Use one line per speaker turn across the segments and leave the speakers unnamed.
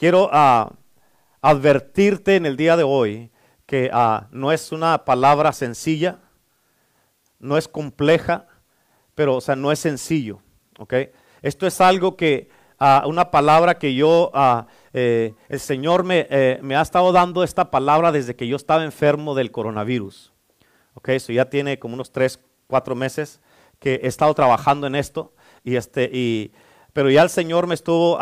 quiero ah, advertirte en el día de hoy que ah, no es una palabra sencilla, no es compleja, pero o sea, no es sencillo. ¿ok? Esto es algo que, ah, una palabra que yo, eh, el Señor me, eh, me, ha estado dando esta palabra desde que yo estaba enfermo del coronavirus. ¿ok? Eso ya tiene como unos tres, cuatro meses que he estado trabajando en esto. Y este, y, pero ya el Señor me estuvo,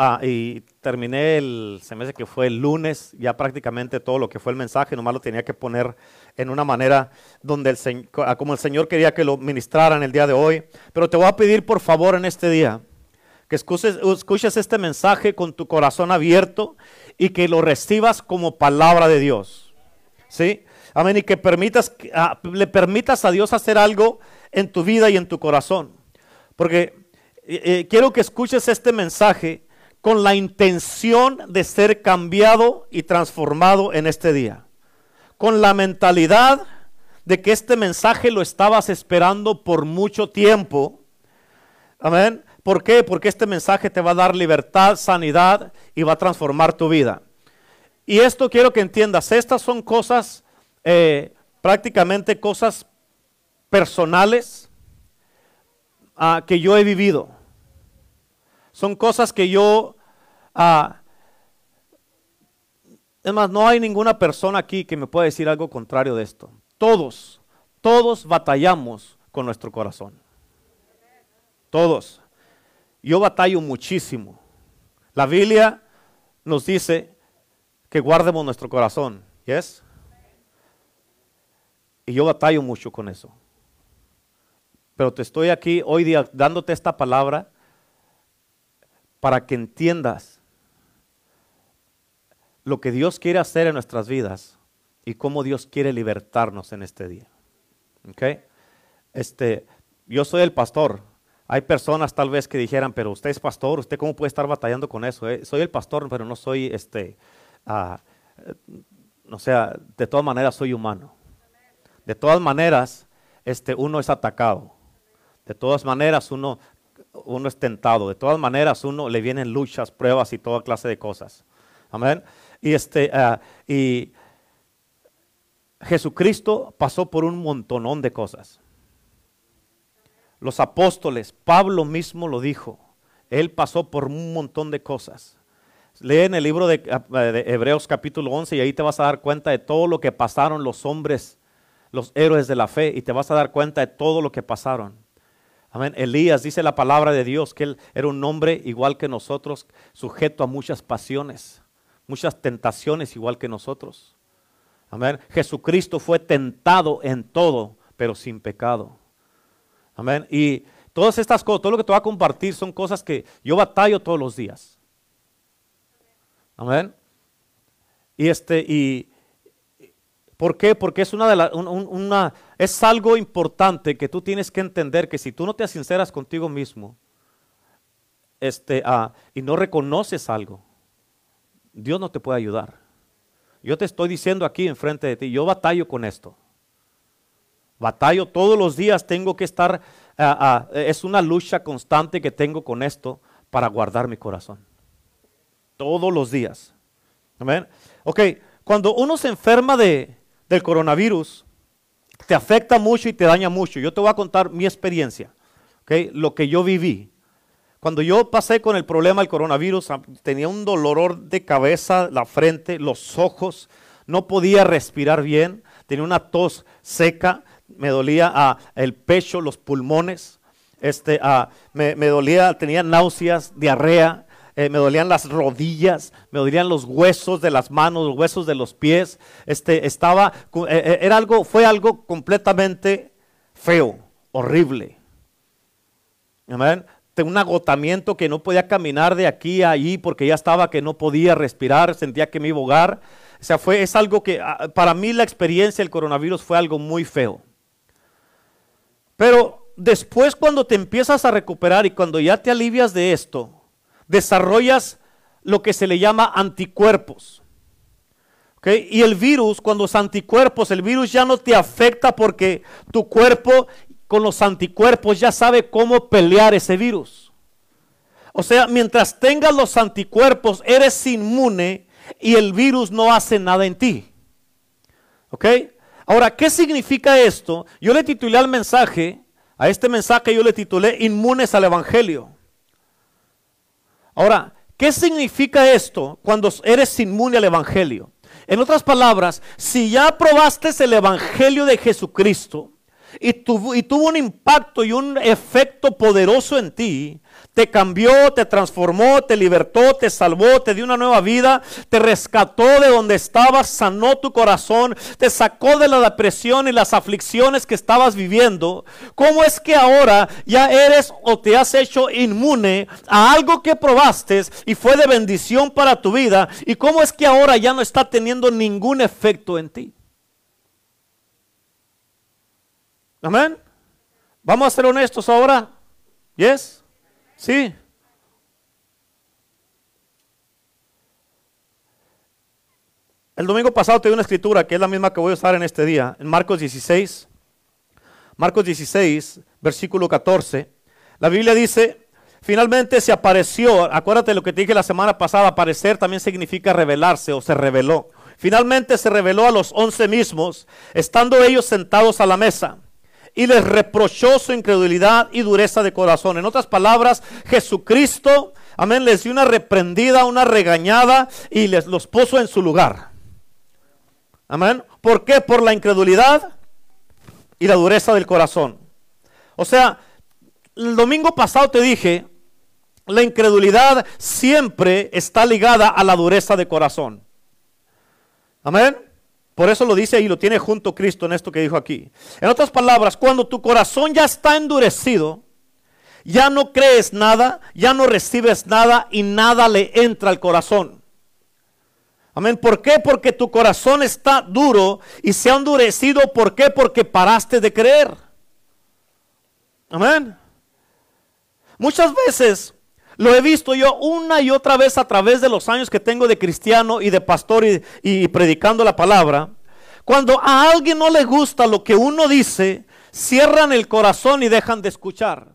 terminé el, se me hace que fue el lunes, ya prácticamente todo lo que fue el mensaje, nomás lo tenía que poner en una manera donde el como el Señor quería que lo ministraran el día de hoy. Pero te voy a pedir por favor en este día que escuches, escuches este mensaje con tu corazón abierto y que lo recibas como palabra de Dios. ¿Sí? Amén. Y que permitas, ah, le permitas a Dios hacer algo en tu vida y en tu corazón. Porque eh, eh, quiero que escuches este mensaje con la intención de ser cambiado y transformado en este día. Con la mentalidad de que este mensaje lo estabas esperando por mucho tiempo. Amén. ¿Por qué? Porque este mensaje te va a dar libertad, sanidad y va a transformar tu vida. Y esto quiero que entiendas, estas son cosas, eh, prácticamente cosas personales ah, que yo he vivido. Son cosas que yo... Ah, es más, no hay ninguna persona aquí que me pueda decir algo contrario de esto. Todos, todos batallamos con nuestro corazón. Todos. Yo batallo muchísimo. La Biblia nos dice que guardemos nuestro corazón. ¿Yes? Y yo batallo mucho con eso. Pero te estoy aquí hoy día dándote esta palabra para que entiendas lo que Dios quiere hacer en nuestras vidas y cómo Dios quiere libertarnos en este día. Este, yo soy el pastor. Hay personas tal vez que dijeran, pero usted es pastor, ¿usted cómo puede estar batallando con eso? Eh, soy el pastor, pero no soy, este, uh, o sea, de todas maneras soy humano. De todas maneras, este, uno es atacado. De todas maneras, uno uno es tentado. De todas maneras, uno le vienen luchas, pruebas y toda clase de cosas. Amén. Y este ah, y Jesucristo pasó por un montonón de cosas. Los apóstoles, Pablo mismo lo dijo. Él pasó por un montón de cosas. Lee en el libro de, ah, de, Hebreos capítulo 11 y ahí te vas a dar cuenta de todo lo que pasaron los hombres, los héroes de la fe, y te vas a dar cuenta de todo lo que pasaron. Amén. Elías dice la palabra de Dios que él era un hombre igual que nosotros, sujeto a muchas pasiones, muchas tentaciones igual que nosotros. Amén. Jesucristo fue tentado en todo, pero sin pecado. Amén. Y todas estas cosas, todo lo que te voy a compartir son cosas que yo batallo todos los días. Amén. Y este, y, ¿Por qué? Porque es, una de la, una, es algo importante que tú tienes que entender que si tú no te sinceras contigo mismo este, ah, y no reconoces algo, Dios no te puede ayudar. Yo te estoy diciendo aquí enfrente de ti, yo batallo con esto. Batallo todos los días, tengo que estar, ah, ah, es una lucha constante que tengo con esto para guardar mi corazón. Todos los días. Amén. Ok, cuando uno se enferma de, del coronavirus te afecta mucho y te daña mucho. Yo te voy a contar mi experiencia, lo que yo viví. Cuando yo pasé con el problema del coronavirus, tenía un dolor de cabeza, la frente, los ojos, no podía respirar bien, tenía una tos seca, me dolía ah, el pecho, los pulmones, este, ah, me dolía, tenía náuseas, diarrea, eh, me dolían las rodillas, me dolían los huesos de las manos, los huesos de los pies. Este, estaba, eh, eh, era algo, fue algo completamente feo, horrible. Amén. Un agotamiento que no podía caminar de aquí a allí porque ya estaba que no podía respirar, sentía que me iba a ahogar. O sea, fue, es algo que, ah, para mí la experiencia del coronavirus fue algo muy feo. Pero después cuando te empiezas a recuperar y cuando ya te alivias de esto, desarrollas lo que se le llama anticuerpos. Y el virus, cuando los anticuerpos, el virus ya no te afecta porque tu cuerpo con los anticuerpos ya sabe cómo pelear ese virus. O sea, mientras tengas los anticuerpos, eres inmune y el virus no hace nada en ti. ¿Ok? Ahora, ¿qué significa esto? Yo le titulé al mensaje, a este mensaje yo le titulé Inmunes al Evangelio. Ahora, ¿qué significa esto cuando eres inmune al Evangelio? En otras palabras, si ya probaste el Evangelio de Jesucristo y tuvo, un impacto y un efecto poderoso en ti, te cambió, te transformó, te libertó, te salvó, te dio una nueva vida, te rescató de donde estabas, sanó tu corazón, te sacó de la depresión y las aflicciones que estabas viviendo. ¿Cómo es que ahora ya eres o te has hecho inmune a algo que probaste y fue de bendición para tu vida? ¿Y cómo es que ahora ya no está teniendo ningún efecto en ti? Amén. Vamos a ser honestos ahora. Yes. Sí. El domingo pasado te di una escritura que es la misma que voy a usar en este día, en Marcos 16. Marcos 16, versículo 14. La Biblia dice, finalmente se apareció, acuérdate lo que te dije la semana pasada, aparecer también significa revelarse o se reveló. Finalmente se reveló a los once mismos, estando ellos sentados a la mesa y les reprochó su incredulidad y dureza de corazón. En otras palabras, Jesucristo, amén, les dio una reprendida, una regañada y les los puso en su lugar. Amén. ¿Por qué? Por la incredulidad y la dureza del corazón. O sea, el domingo pasado te dije, la incredulidad siempre está ligada a la dureza de corazón. Amén. Por eso lo dice y lo tiene junto Cristo en esto que dijo aquí. En otras palabras, cuando tu corazón ya está endurecido, ya no crees nada, ya no recibes nada y nada le entra al corazón. Amén. ¿Por qué? Porque tu corazón está duro y se ha endurecido. ¿Por qué? Porque paraste de creer. Amén. Muchas veces lo he visto yo una y otra vez a través de los años que tengo de cristiano y de pastor y, predicando la palabra. Cuando a alguien no le gusta lo que uno dice, cierran el corazón y dejan de escuchar.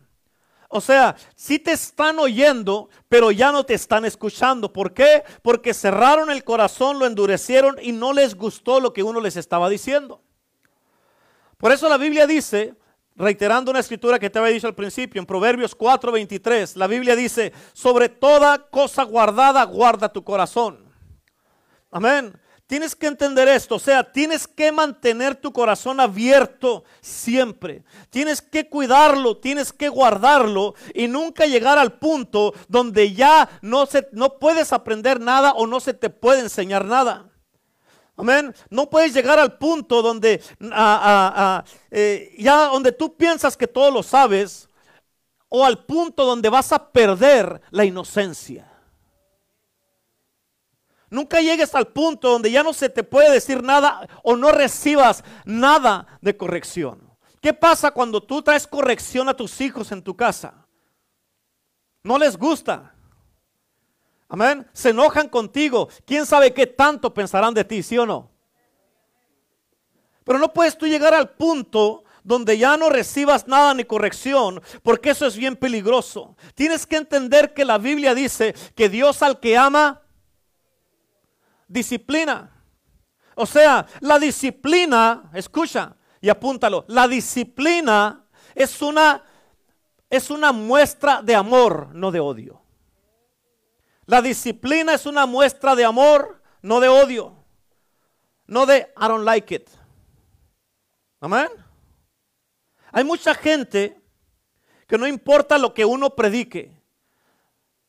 O sea, sí te están oyendo, pero ya no te están escuchando. ¿Por qué? Porque cerraron el corazón, lo endurecieron y no les gustó lo que uno les estaba diciendo. Por eso la Biblia dice, reiterando una escritura que te había dicho al principio, en Proverbios 4:23, la Biblia dice, sobre toda cosa guardada, guarda tu corazón. Amén. Tienes que entender esto, o sea, tienes que mantener tu corazón abierto siempre. Tienes que cuidarlo, tienes que guardarlo y nunca llegar al punto donde ya no, se, no puedes aprender nada o no se te puede enseñar nada. Amén. No puedes llegar al punto donde eh, ya donde tú piensas que todo lo sabes o al punto donde vas a perder la inocencia. Nunca llegues al punto donde ya no se te puede decir nada o no recibas nada de corrección. ¿Qué pasa cuando tú traes corrección a tus hijos en tu casa? No les gusta. Amén. Se enojan contigo. ¿Quién sabe qué tanto pensarán de ti, sí o no? Pero no puedes tú llegar al punto donde ya no recibas nada ni corrección, porque eso es bien peligroso. Tienes que entender que la Biblia dice que Dios al que ama, disciplina. O sea, la disciplina, escucha y apúntalo, la disciplina es una, es una muestra de amor, no de odio. La disciplina es una muestra de amor, no de odio. No de I don't like it. Amén. Hay mucha gente que no importa lo que uno predique.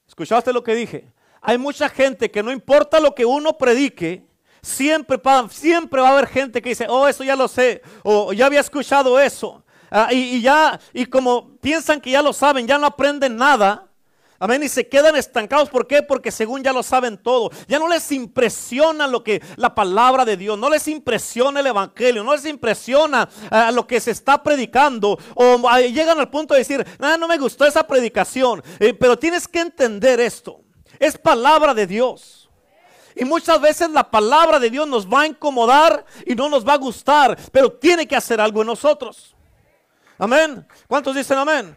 ¿Escuchaste lo que dije? Hay mucha gente que no importa lo que uno predique, siempre, siempre va a haber gente que dice, oh, eso ya lo sé, o ya había escuchado eso. Ah, y, y ya, y como piensan que ya lo saben, ya no aprenden nada, Amén. Y se quedan estancados. ¿Por qué? Porque según ya lo saben todo. Ya no les impresiona lo que la palabra de Dios. No les impresiona el evangelio. No les impresiona eh, lo que se está predicando. O eh, llegan al punto de decir, ah, no me gustó esa predicación. Eh, pero tienes que entender esto. Es palabra de Dios. Y muchas veces la palabra de Dios nos va a incomodar y no nos va a gustar. Pero tiene que hacer algo en nosotros. Amén. ¿Cuántos dicen amén?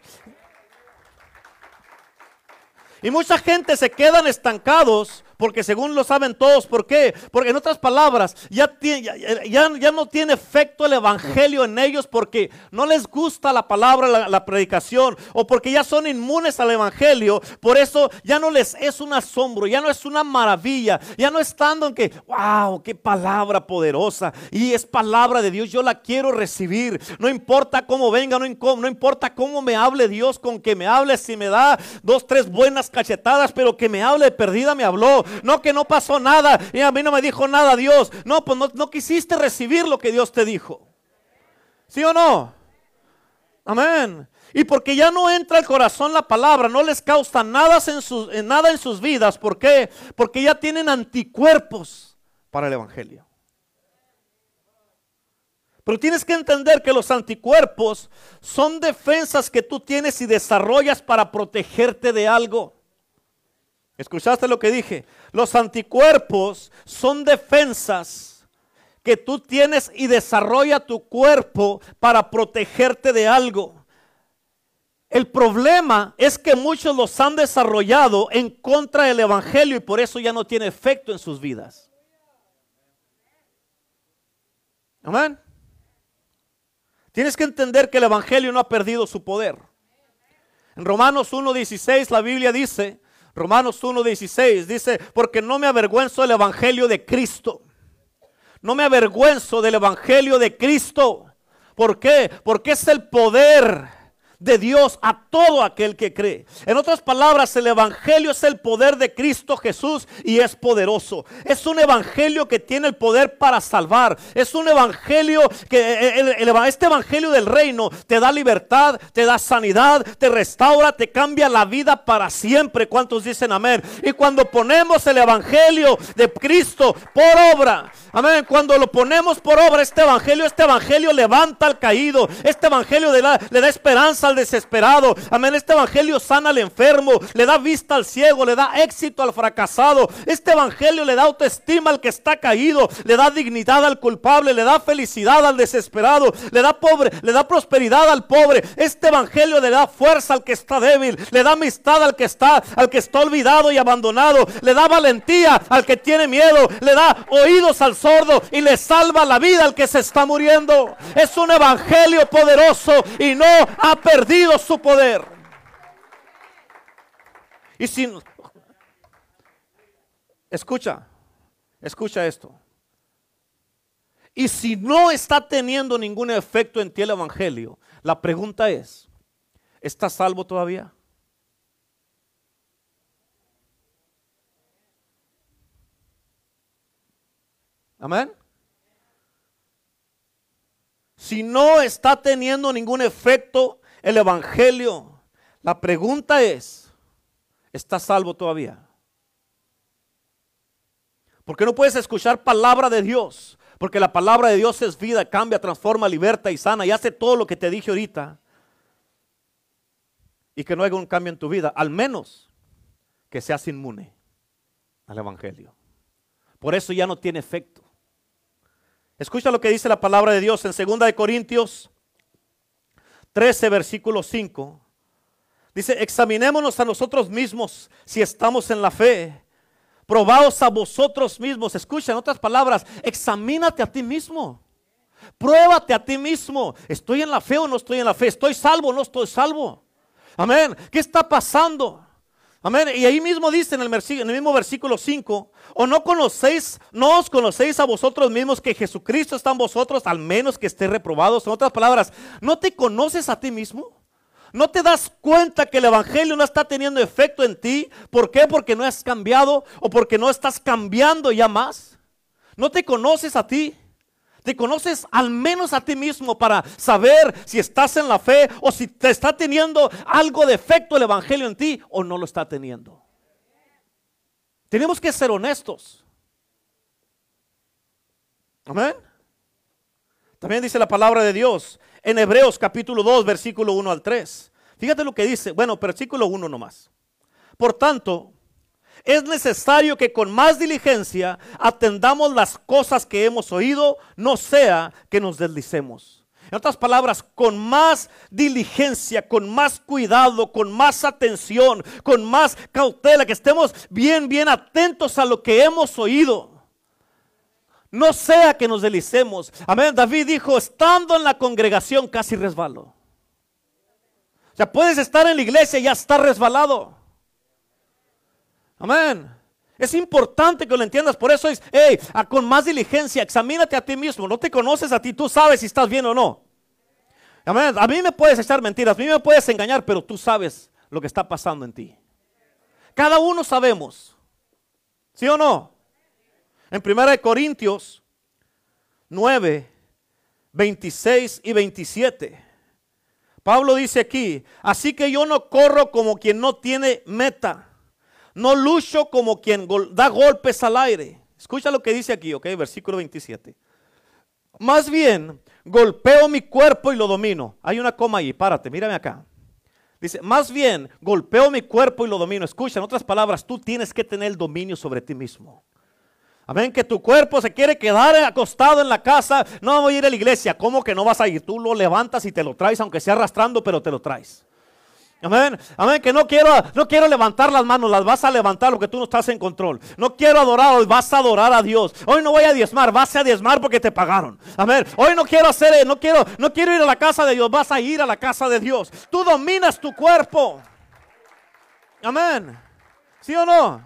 Y mucha gente se quedan estancados porque según lo saben todos, ¿por qué? Porque en otras palabras, ya, ya, ya, no tiene efecto el Evangelio en ellos porque no les gusta la palabra, la, predicación, o porque ya son inmunes al Evangelio. Por eso ya no les es un asombro, ya no es una maravilla, ya no estando en que, wow, qué palabra poderosa. Y es palabra de Dios, yo la quiero recibir. No importa cómo venga, no, importa cómo me hable Dios, con que me hable, si me da dos, tres buenas cachetadas, pero que me hable perdida, me habló. No que no pasó nada y a mí no me dijo nada Dios. No, pues no, quisiste recibir lo que Dios te dijo. ¿Sí o no? Amén. Y porque ya no entra al corazón la palabra, no les causa nada en, sus, nada en sus vidas. ¿Por qué? Porque ya tienen anticuerpos para el Evangelio. Pero tienes que entender que los anticuerpos son defensas que tú tienes y desarrollas para protegerte de algo. ¿Escuchaste lo que dije? Los anticuerpos son defensas que tú tienes y desarrolla tu cuerpo para protegerte de algo. El problema es que muchos los han desarrollado en contra del Evangelio y por eso ya no tiene efecto en sus vidas. Amén. Tienes que entender que el Evangelio no ha perdido su poder. En Romanos 1.16 la Biblia dice, Romanos 1.16 dice, porque no me avergüenzo del Evangelio de Cristo. No me avergüenzo del Evangelio de Cristo. ¿Por qué? Porque es el poder de Dios a todo aquel que cree. En otras palabras, el Evangelio es el poder de Cristo Jesús y es poderoso. Es un Evangelio que tiene el poder para salvar. Es un Evangelio que eh, este Evangelio del reino te da libertad, te da sanidad, te restaura, te cambia la vida para siempre. ¿Cuántos dicen amén? Y cuando ponemos el Evangelio de Cristo por obra, amén, cuando lo ponemos por obra, este Evangelio, este Evangelio levanta al caído, este Evangelio le da, le da esperanza desesperado. Amén. Este evangelio sana al enfermo, le da vista al ciego, le da éxito al fracasado. Este evangelio le da autoestima al que está caído, le da dignidad al culpable, le da felicidad al desesperado, le da pobre, le da prosperidad al pobre. Este evangelio le da fuerza al que está débil, le da amistad al que está, al que está olvidado y abandonado, le da valentía al que tiene miedo, le da oídos al sordo y le salva la vida al que se está muriendo. Es un evangelio poderoso y no ha perdido perdido su poder. Y si escucha, escucha esto. Y si no está teniendo ningún efecto en ti el evangelio, la pregunta es, ¿estás salvo todavía? Amén. Si no está teniendo ningún efecto el Evangelio. La pregunta es, ¿estás salvo todavía? Porque no puedes escuchar palabra de Dios? Porque la palabra de Dios es vida, cambia, transforma, liberta y sana y hace todo lo que te dije ahorita. Y que no haya un cambio en tu vida, al menos que seas inmune al Evangelio. Por eso ya no tiene efecto. Escucha lo que dice la palabra de Dios en 2 de Corintios 13, versículo 5. Dice, examinémonos a nosotros mismos si estamos en la fe. Probaos a vosotros mismos. Escucha, en otras palabras, examínate a ti mismo. Pruébate a ti mismo. ¿Estoy en la fe o no estoy en la fe? ¿Estoy salvo o no estoy salvo? Amén. ¿Qué está pasando? Amén. Y ahí mismo dice en el, mismo versículo 5, o no conocéis, no os conocéis a vosotros mismos que Jesucristo está en vosotros, al menos que esté reprobados. En otras palabras, ¿no te conoces a ti mismo? ¿No te das cuenta que el Evangelio no está teniendo efecto en ti? ¿Por qué? Porque no has cambiado o porque no estás cambiando ya más. ¿No te conoces a ti? Te conoces al menos a ti mismo para saber si estás en la fe o si te está teniendo algo de efecto el Evangelio en ti o no lo está teniendo. Tenemos que ser honestos. Amén. También dice la palabra de Dios en Hebreos capítulo 2, versículo 1 al 3. Fíjate lo que dice. Bueno, versículo 1 nomás. Por tanto, es necesario que con más diligencia atendamos las cosas que hemos oído, no sea que nos deslicemos. En otras palabras, con más diligencia, con más cuidado, con más atención, con más cautela, que estemos bien, bien atentos a lo que hemos oído. No sea que nos delicemos. Amén. David dijo, estando en la congregación casi resbalo. O sea, puedes estar en la iglesia y ya estar resbalado. Amén. Es importante que lo entiendas. Por eso es, hey, con más diligencia, examínate a ti mismo. No te conoces a ti, tú sabes si estás bien o no. Amén. A mí me puedes echar mentiras, a mí me puedes engañar, pero tú sabes lo que está pasando en ti. Cada uno sabemos. ¿Sí o no? En 1 Corintios 9, 26 y 27. Pablo dice aquí, así que yo no corro como quien no tiene meta no lucho como quien da golpes al aire. Escucha lo que dice aquí, ok, versículo 27. Más bien, golpeo mi cuerpo y lo domino. Hay una coma ahí, párate, mírame acá. Dice, más bien, golpeo mi cuerpo y lo domino. Escucha, en otras palabras, tú tienes que tener dominio sobre ti mismo. Amén, que tu cuerpo se quiere quedar acostado en la casa. No voy a ir a la iglesia. ¿Cómo que no vas a ir? Tú lo levantas y te lo traes, aunque sea arrastrando, pero te lo traes. Amén. Amén. Que no quiero, no quiero levantar las manos, las vas a levantar porque tú no estás en control. No quiero adorar, hoy vas a adorar a Dios. Hoy no voy a diezmar, vas a diezmar porque te pagaron. Amén. Hoy no quiero hacer, no quiero, no quiero ir a la casa de Dios, vas a ir a la casa de Dios. Tú dominas tu cuerpo. Amén. ¿Sí o no?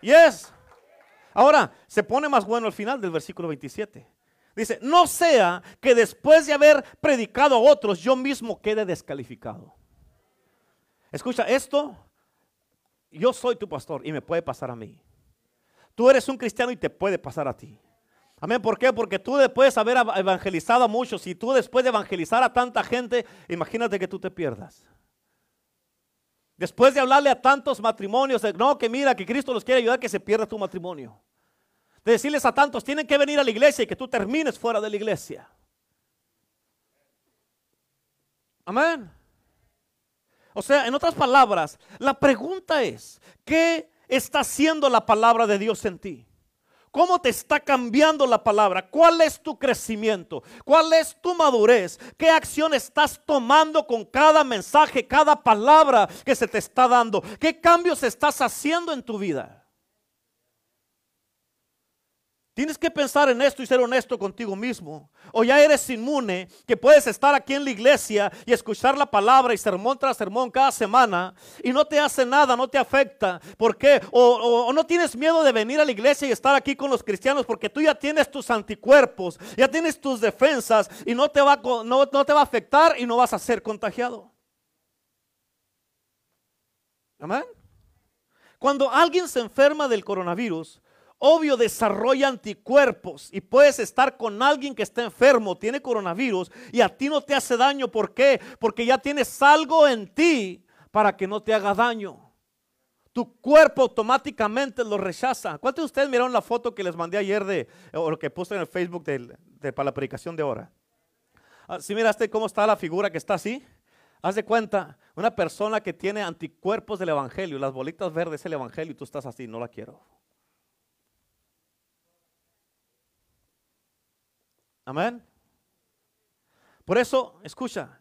Yes. Ahora, se pone más bueno al final del versículo 27. Dice, no sea que después de haber predicado a otros, yo mismo quede descalificado. Escucha, esto, yo soy tu pastor y me puede pasar a mí. Tú eres un cristiano y te puede pasar a ti. Amén. ¿Por qué? Porque tú después de haber evangelizado a muchos y tú después de evangelizar a tanta gente, imagínate que tú te pierdas. Después de hablarle a tantos matrimonios, no, que mira, que Cristo los quiere ayudar, que se pierda tu matrimonio. De decirles a tantos, tienen que venir a la iglesia y que tú termines fuera de la iglesia. Amén. O sea, en otras palabras, la pregunta es, ¿qué está haciendo la palabra de Dios en ti? ¿Cómo te está cambiando la palabra? ¿Cuál es tu crecimiento? ¿Cuál es tu madurez? ¿Qué acción estás tomando con cada mensaje, cada palabra que se te está dando? ¿Qué cambios estás haciendo en tu vida? Tienes que pensar en esto y ser honesto contigo mismo. O ya eres inmune, que puedes estar aquí en la iglesia y escuchar la palabra y sermón tras sermón cada semana y no te hace nada, no te afecta. ¿Por qué? O, no tienes miedo de venir a la iglesia y estar aquí con los cristianos porque tú ya tienes tus anticuerpos, ya tienes tus defensas y no te va, no, te va a afectar y no vas a ser contagiado. Amén. Cuando alguien se enferma del coronavirus, obvio desarrolla anticuerpos y puedes estar con alguien que está enfermo, tiene coronavirus y a ti no te hace daño. ¿Por qué? Porque ya tienes algo en ti para que no te haga daño. Tu cuerpo automáticamente lo rechaza. ¿Cuántos de ustedes miraron la foto que les mandé ayer de, o lo que puse en el Facebook de, para la predicación de ahora? Ah, si miraste cómo está la figura que está así, haz de cuenta, una persona que tiene anticuerpos del Evangelio, las bolitas verdes del Evangelio y tú estás así, no la quiero. Amén. Por eso, escucha,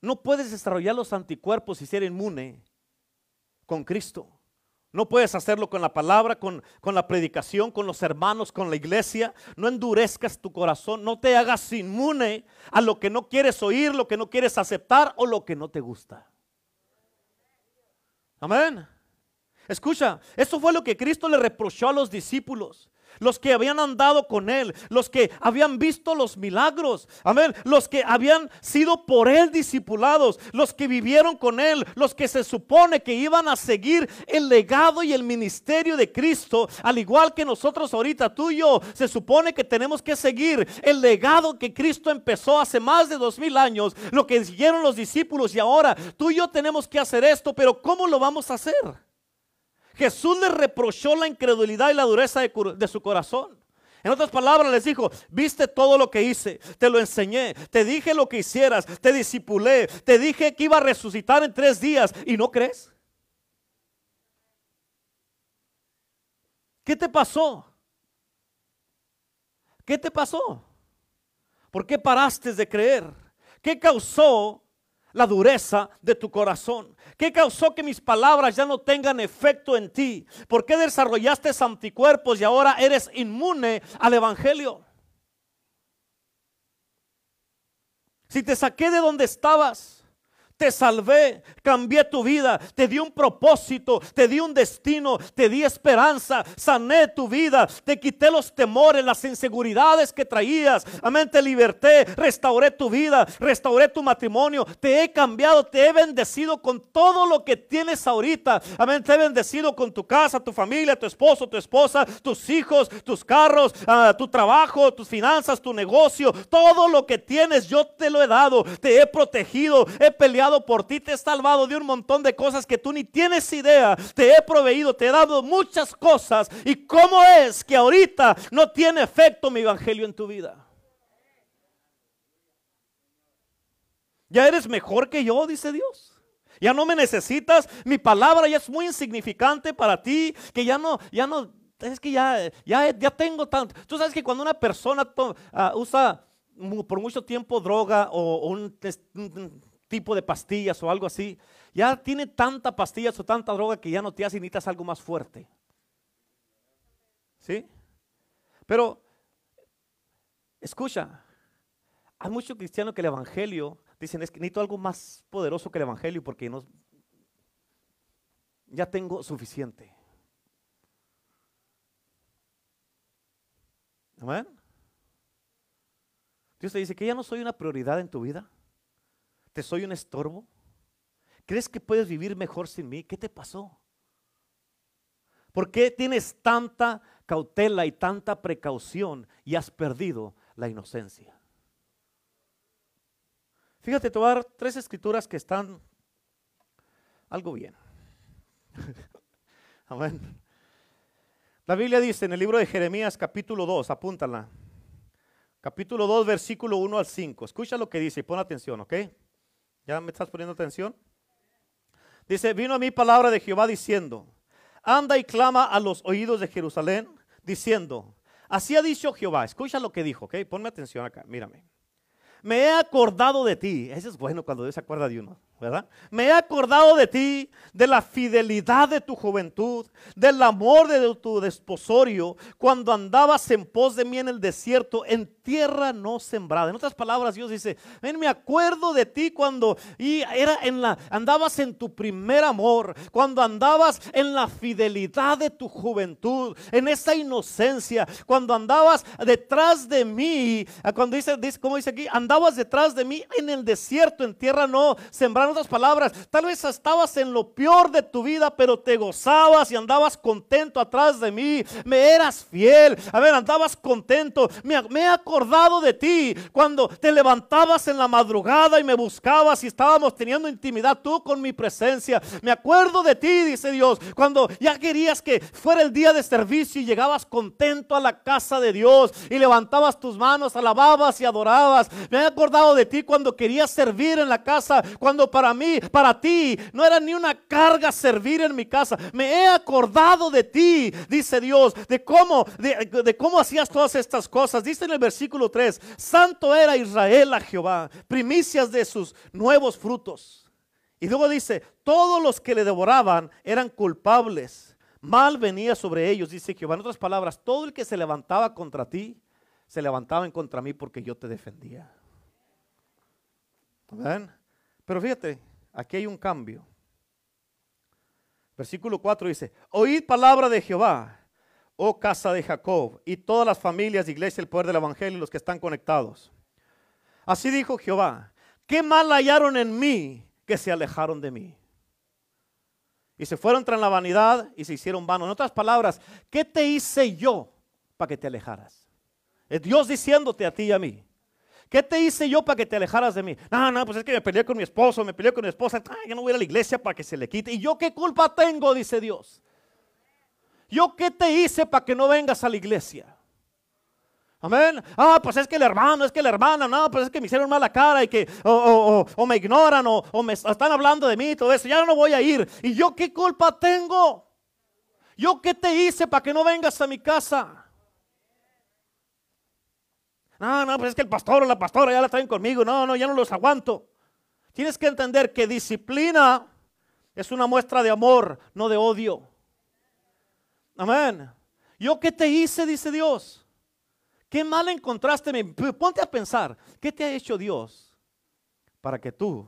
no puedes desarrollar los anticuerpos y ser inmune con Cristo. No puedes hacerlo con la palabra, con, con, la predicación, con los hermanos, con la iglesia. No endurezcas tu corazón, no te hagas inmune a lo que no quieres oír, lo que no quieres aceptar o lo que no te gusta. Amén. Escucha, eso fue lo que Cristo le reprochó a los discípulos los que habían andado con él, los que habían visto los milagros, amén, los que habían sido por él discipulados, los que vivieron con él, los que se supone que iban a seguir el legado y el ministerio de Cristo, al igual que nosotros ahorita, tú y yo, se supone que tenemos que seguir el legado que Cristo empezó hace más de dos mil años, lo que siguieron los discípulos y ahora tú y yo tenemos que hacer esto, pero ¿cómo lo vamos a hacer? Jesús les reprochó la incredulidad y la dureza de, su corazón. En otras palabras les dijo, viste todo lo que hice, te lo enseñé, te dije lo que hicieras, te disipulé, te dije que iba a resucitar en tres días y no crees. ¿Qué te pasó? ¿Qué te pasó? ¿Por qué paraste de creer? ¿Qué causó la dureza de tu corazón? ¿Qué causó que mis palabras ya no tengan efecto en ti? ¿Por qué desarrollaste anticuerpos y ahora eres inmune al Evangelio? Si te saqué de donde estabas, te salvé, cambié tu vida, te di un propósito, te di un destino, te di esperanza, sané tu vida, te quité los temores, las inseguridades que traías. Amén, te liberté, restauré tu vida, restauré tu matrimonio, te he cambiado, te he bendecido con todo lo que tienes ahorita. Amén, te he bendecido con tu casa, tu familia, tu esposo, tu esposa, tus hijos, tus carros, ah, tu trabajo, tus finanzas, tu negocio, todo lo que tienes yo te lo he dado, te he protegido, he peleado por ti, te he salvado de un montón de cosas que tú ni tienes idea. Te he proveído, te he dado muchas cosas. ¿Y cómo es que ahorita no tiene efecto mi evangelio en tu vida? Ya eres mejor que yo, dice Dios. Ya no me necesitas, mi palabra ya es muy insignificante para ti, que ya no, ya no, es que ya, ya, ya tengo tanto. Tú sabes que cuando una persona ah, usa por mucho tiempo droga o, un, tipo de pastillas o algo así, ya tiene tanta pastillas o tanta droga que ya no te hace y necesitas algo más fuerte. ¿Sí? Pero, escucha, hay muchos cristianos que el Evangelio dicen, es que necesito algo más poderoso que el Evangelio porque no, ya tengo suficiente. Amén. Dios te dice que ya no soy una prioridad en tu vida. ¿Te soy un estorbo? ¿Crees que puedes vivir mejor sin mí? ¿Qué te pasó? ¿Por qué tienes tanta cautela y tanta precaución y has perdido la inocencia? Fíjate, te voy a dar tres escrituras que están algo bien. Amén. La Biblia dice en el libro de Jeremías capítulo 2, apúntala. Capítulo 2, versículo 1 al 5. Escucha lo que dice y pon atención, ¿ok? ¿Ya me estás poniendo atención? Dice, vino a mí palabra de Jehová diciendo, anda y clama a los oídos de Jerusalén, diciendo, así ha dicho Jehová, escucha lo que dijo, ¿ok? Ponme atención acá, mírame. Me he acordado de ti, eso es bueno cuando Dios se acuerda de uno. Me he acordado de ti, de la fidelidad de tu juventud, del amor de tu desposorio, cuando andabas en pos de mí en el desierto, en tierra no sembrada. En otras palabras, Dios dice, ven, me acuerdo de ti cuando y era en la, andabas en tu primer amor, cuando andabas en la fidelidad de tu juventud, en esa inocencia, cuando andabas detrás de mí, cuando dice, dice como dice aquí, andabas detrás de mí en el desierto, en tierra no sembrada otras palabras, tal vez estabas en lo peor de tu vida, pero te gozabas y andabas contento atrás de mí. Me eras fiel. A ver, andabas contento. Me, me he acordado de ti cuando te levantabas en la madrugada y me buscabas y estábamos teniendo intimidad tú con mi presencia. Me acuerdo de ti, dice Dios, cuando ya querías que fuera el día de servicio y llegabas contento a la casa de Dios y levantabas tus manos, alababas y adorabas. Me he acordado de ti cuando querías servir en la casa, cuando para mí, para ti, no era ni una carga servir en mi casa. Me he acordado de ti, dice Dios, de cómo, de, cómo hacías todas estas cosas. Dice en el versículo 3, santo era Israel a Jehová, primicias de sus nuevos frutos. Y luego dice, todos los que le devoraban eran culpables. Mal venía sobre ellos, dice Jehová. En otras palabras, todo el que se levantaba contra ti, se levantaba en contra mí porque yo te defendía. ¿Ven? Pero fíjate, aquí hay un cambio. Versículo 4 dice, oíd palabra de Jehová, oh casa de Jacob, y todas las familias, iglesia, el poder del Evangelio y los que están conectados. Así dijo Jehová, qué mal hallaron en mí que se alejaron de mí. Y se fueron tras la vanidad y se hicieron vanos. En otras palabras, ¿qué te hice yo para que te alejaras? Es Dios diciéndote a ti y a mí. ¿Qué te hice yo para que te alejaras de mí? No, no, pues es que me peleé con mi esposo, me peleé con mi esposa. Ay, yo no voy a ir a la iglesia para que se le quite. ¿Y yo qué culpa tengo? Dice Dios. ¿Yo qué te hice para que no vengas a la iglesia? Amén. Ah, pues es que el hermano, es que la hermana, no, pues es que me hicieron mala cara y que o, me ignoran o, o, me están hablando de mí todo eso. Ya no voy a ir. ¿Y yo qué culpa tengo? ¿Yo qué te hice para que no vengas a mi casa? No, no, pues es que el pastor o la pastora ya la traen conmigo. No, no, ya no los aguanto. Tienes que entender que disciplina es una muestra de amor, no de odio. Amén. ¿Yo qué te hice? Dice Dios. ¿Qué mal encontraste? Ponte a pensar, ¿qué te ha hecho Dios para que tú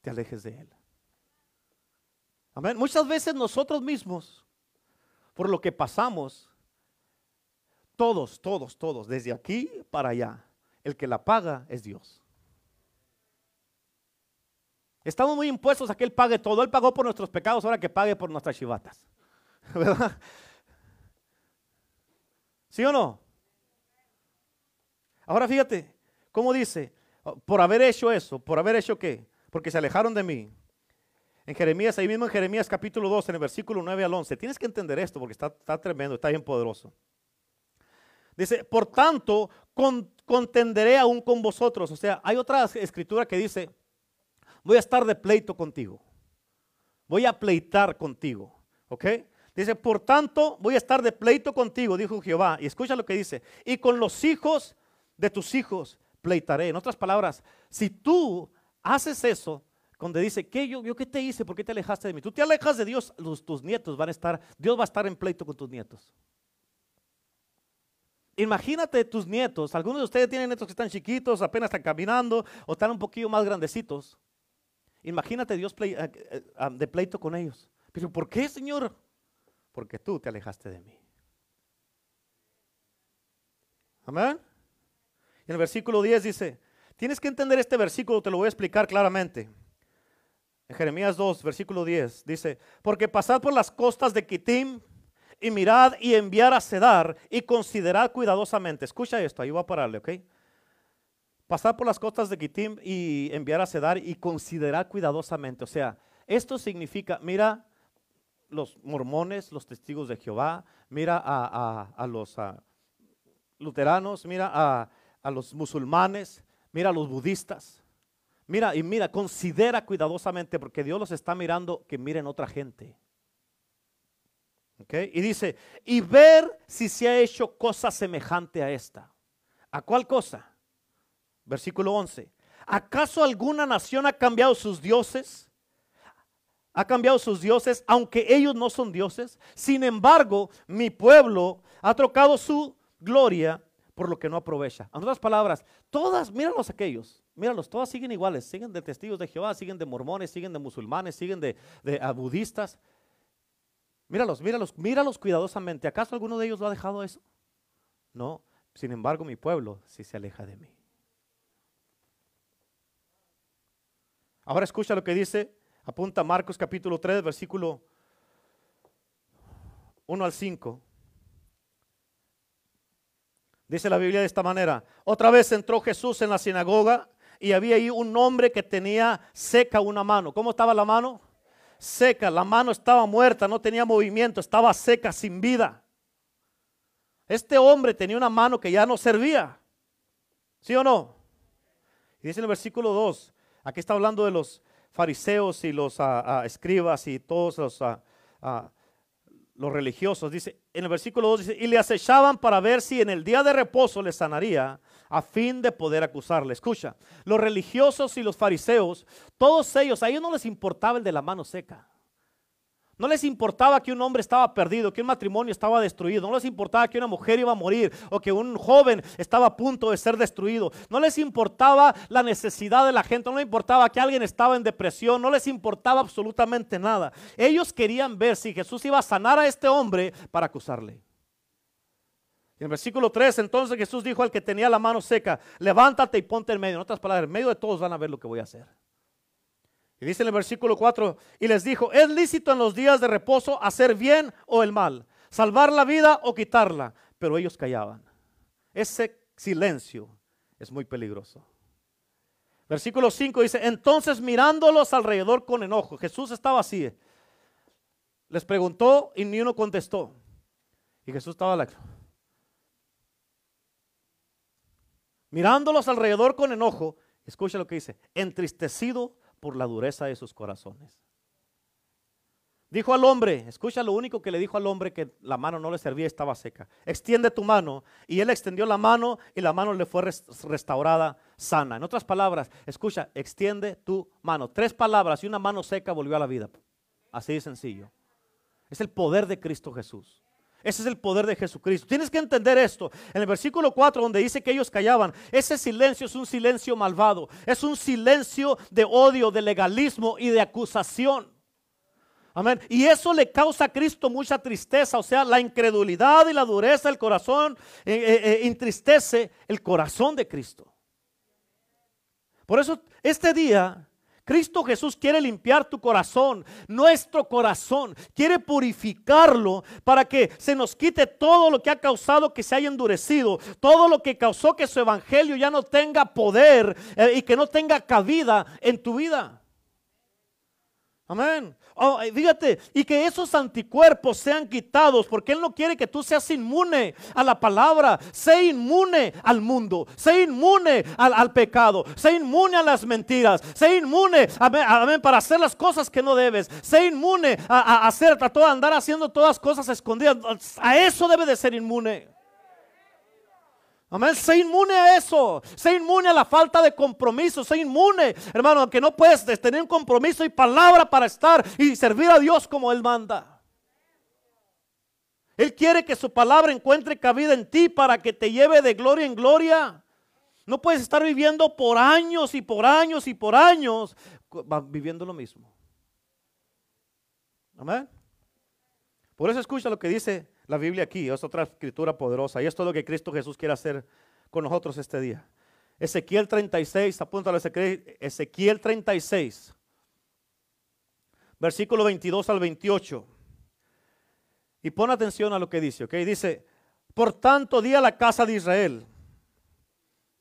te alejes de Él? Amén. Muchas veces nosotros mismos, por lo que pasamos, todos, todos, todos, desde aquí para allá, el que la paga es Dios. Estamos muy impuestos a que Él pague todo. Él pagó por nuestros pecados, ahora que pague por nuestras chivatas. ¿Verdad? ¿Sí o no? Ahora fíjate, ¿cómo dice? Por haber hecho eso, por haber hecho qué? Porque se alejaron de mí. En Jeremías, ahí mismo en Jeremías capítulo 2, en el versículo 9 al 11. Tienes que entender esto porque está, está tremendo, está bien poderoso. Dice, por tanto, contenderé aún con vosotros. O sea, hay otra escritura que dice, voy a estar de pleito contigo. Voy a pleitar contigo. ¿Ok? Dice, por tanto, voy a estar de pleito contigo, dijo Jehová. Y escucha lo que dice. Y con los hijos de tus hijos pleitaré. En otras palabras, si tú haces eso, cuando dice, ¿qué yo, yo qué te hice? ¿Por qué te alejaste de mí? Tú te alejas de Dios, tus nietos van a estar, Dios va a estar en pleito con tus nietos. Imagínate tus nietos, algunos de ustedes tienen nietos que están chiquitos, apenas están caminando o están un poquito más grandecitos. Imagínate Dios eh, eh, ah, de pleito con ellos. Pero ¿por qué, Señor? Porque tú te alejaste de mí. Amén. En el versículo 10 dice, tienes que entender este versículo, te lo voy a explicar claramente. En Jeremías 2, versículo 10, dice, porque pasad por las costas de Kitim y mirad y enviar a Cedar y considerad cuidadosamente. Escucha esto, ahí voy a pararle, ¿ok? Pasad por las costas de Kitim y enviar a Cedar y considerad cuidadosamente. O sea, esto significa, mira los mormones, los testigos de Jehová, mira a, los luteranos, mira a a los musulmanes, mira a los budistas. Mira y mira, considera cuidadosamente porque Dios los está mirando que miren otra gente. Y dice, y ver si se ha hecho cosa semejante a esta. ¿A cuál cosa? Versículo 11. ¿Acaso alguna nación ha cambiado sus dioses? Ha cambiado sus dioses, aunque ellos no son dioses. Sin embargo, mi pueblo ha trocado su gloria por lo que no aprovecha. En otras palabras, todas, míralos aquellos, míralos, todas siguen iguales, siguen de testigos de Jehová, siguen de mormones, siguen de musulmanes, siguen de, de budistas. Míralos, míralos, míralos cuidadosamente. ¿Acaso alguno de ellos lo ha dejado eso? No. Sin embargo, mi pueblo sí se aleja de mí. Ahora escucha lo que dice, apunta Marcos capítulo 3, versículo 1 al 5. Dice la Biblia de esta manera. Otra vez entró Jesús en la sinagoga y había ahí un hombre que tenía seca una mano. ¿Cómo estaba la mano? Seca, la mano estaba muerta, no tenía movimiento, estaba seca, sin vida. Este hombre tenía una mano que ya no servía. ¿Sí o no? Y dice en el versículo 2, aquí está hablando de los fariseos y los ah, ah, escribas y todos los ah, los religiosos, dice, en el versículo 2 dice, y le acechaban para ver si en el día de reposo le sanaría a fin de poder acusarle. Escucha, los religiosos y los fariseos, todos ellos, a ellos no les importaba el de la mano seca. No les importaba que un hombre estaba perdido, que un matrimonio estaba destruido. No les importaba que una mujer iba a morir o que un joven estaba a punto de ser destruido. No les importaba la necesidad de la gente. No les importaba que alguien estaba en depresión. No les importaba absolutamente nada. Ellos querían ver si Jesús iba a sanar a este hombre para acusarle. En el versículo 3, entonces Jesús dijo al que tenía la mano seca, levántate y ponte en medio. En otras palabras, en medio de todos van a ver lo que voy a hacer. Dice en el versículo 4, y les dijo, es lícito en los días de reposo hacer bien o el mal, salvar la vida o quitarla. Pero ellos callaban. Ese silencio es muy peligroso. Versículo 5 dice, entonces mirándolos alrededor con enojo, Jesús estaba así. Les preguntó y ni uno contestó. Y Jesús estaba la... Mirándolos alrededor con enojo, escucha lo que dice, entristecido por la dureza de sus corazones. Dijo al hombre, escucha lo único que le dijo al hombre que la mano no le servía estaba seca. Extiende tu mano. Y él extendió la mano y la mano le fue restaurada sana. En otras palabras, escucha, extiende tu mano. Tres palabras y una mano seca volvió a la vida. Así de sencillo. Es el poder de Cristo Jesús. Ese es el poder de Jesucristo. Tienes que entender esto. En el versículo 4, donde dice que ellos callaban, ese silencio es un silencio malvado. Es un silencio de odio, de legalismo y de acusación. Amén. Y eso le causa a Cristo mucha tristeza. O sea, la incredulidad y la dureza del corazón eh, eh, eh, entristece el corazón de Cristo. Por eso, este día Cristo Jesús quiere limpiar tu corazón, nuestro corazón. Quiere purificarlo para que se nos quite todo lo que ha causado que se haya endurecido. Todo lo que causó que su evangelio ya no tenga poder eh, y que no tenga cabida en tu vida. Amén. Oh, fíjate, y que esos anticuerpos sean quitados, porque Él no quiere que tú seas inmune a la palabra, sé inmune al mundo, sé inmune al, pecado, sé inmune a las mentiras, sé inmune, para hacer las cosas que no debes, sé inmune a, hacer, a todo, andar haciendo todas cosas escondidas, a eso debe de ser inmune. Amén. Sé inmune a eso. Sé inmune a la falta de compromiso. Sé inmune, hermano, que no puedes tener un compromiso y palabra para estar y servir a Dios como Él manda. Él quiere que su palabra encuentre cabida en ti para que te lleve de gloria en gloria. No puedes estar viviendo por años y por años y por años viviendo lo mismo. Amén. Por eso escucha lo que dice la Biblia aquí, es otra escritura poderosa. Y esto es lo que Cristo Jesús quiere hacer con nosotros este día. Ezequiel 36, apúntalo, Ezequiel 36, versículo 22 al 28. Y pon atención a lo que dice, ¿ok? Dice, por tanto di la casa de Israel.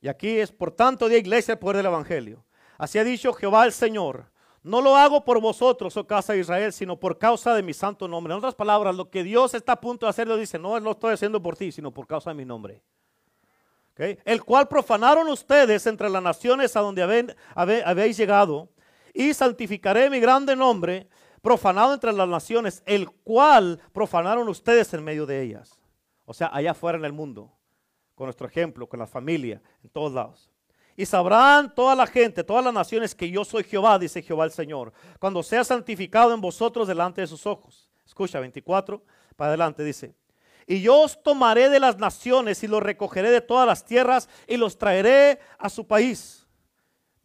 Y aquí es, por tanto di a iglesia el poder del Evangelio. Así ha dicho Jehová el Señor. No lo hago por vosotros, oh casa de Israel, sino por causa de mi santo nombre. En otras palabras, lo que Dios está a punto de hacer, lo dice, no lo estoy haciendo por ti, sino por causa de mi nombre. El cual profanaron ustedes entre las naciones a donde habéis llegado, y santificaré mi grande nombre, profanado entre las naciones, el cual profanaron ustedes en medio de ellas. O sea, allá afuera en el mundo, con nuestro ejemplo, con la familia, en todos lados. Y sabrán toda la gente, todas las naciones que yo soy Jehová, dice Jehová el Señor, cuando sea santificado en vosotros delante de sus ojos. Escucha, 24, para adelante dice. Y yo os tomaré de las naciones y los recogeré de todas las tierras y los traeré a su país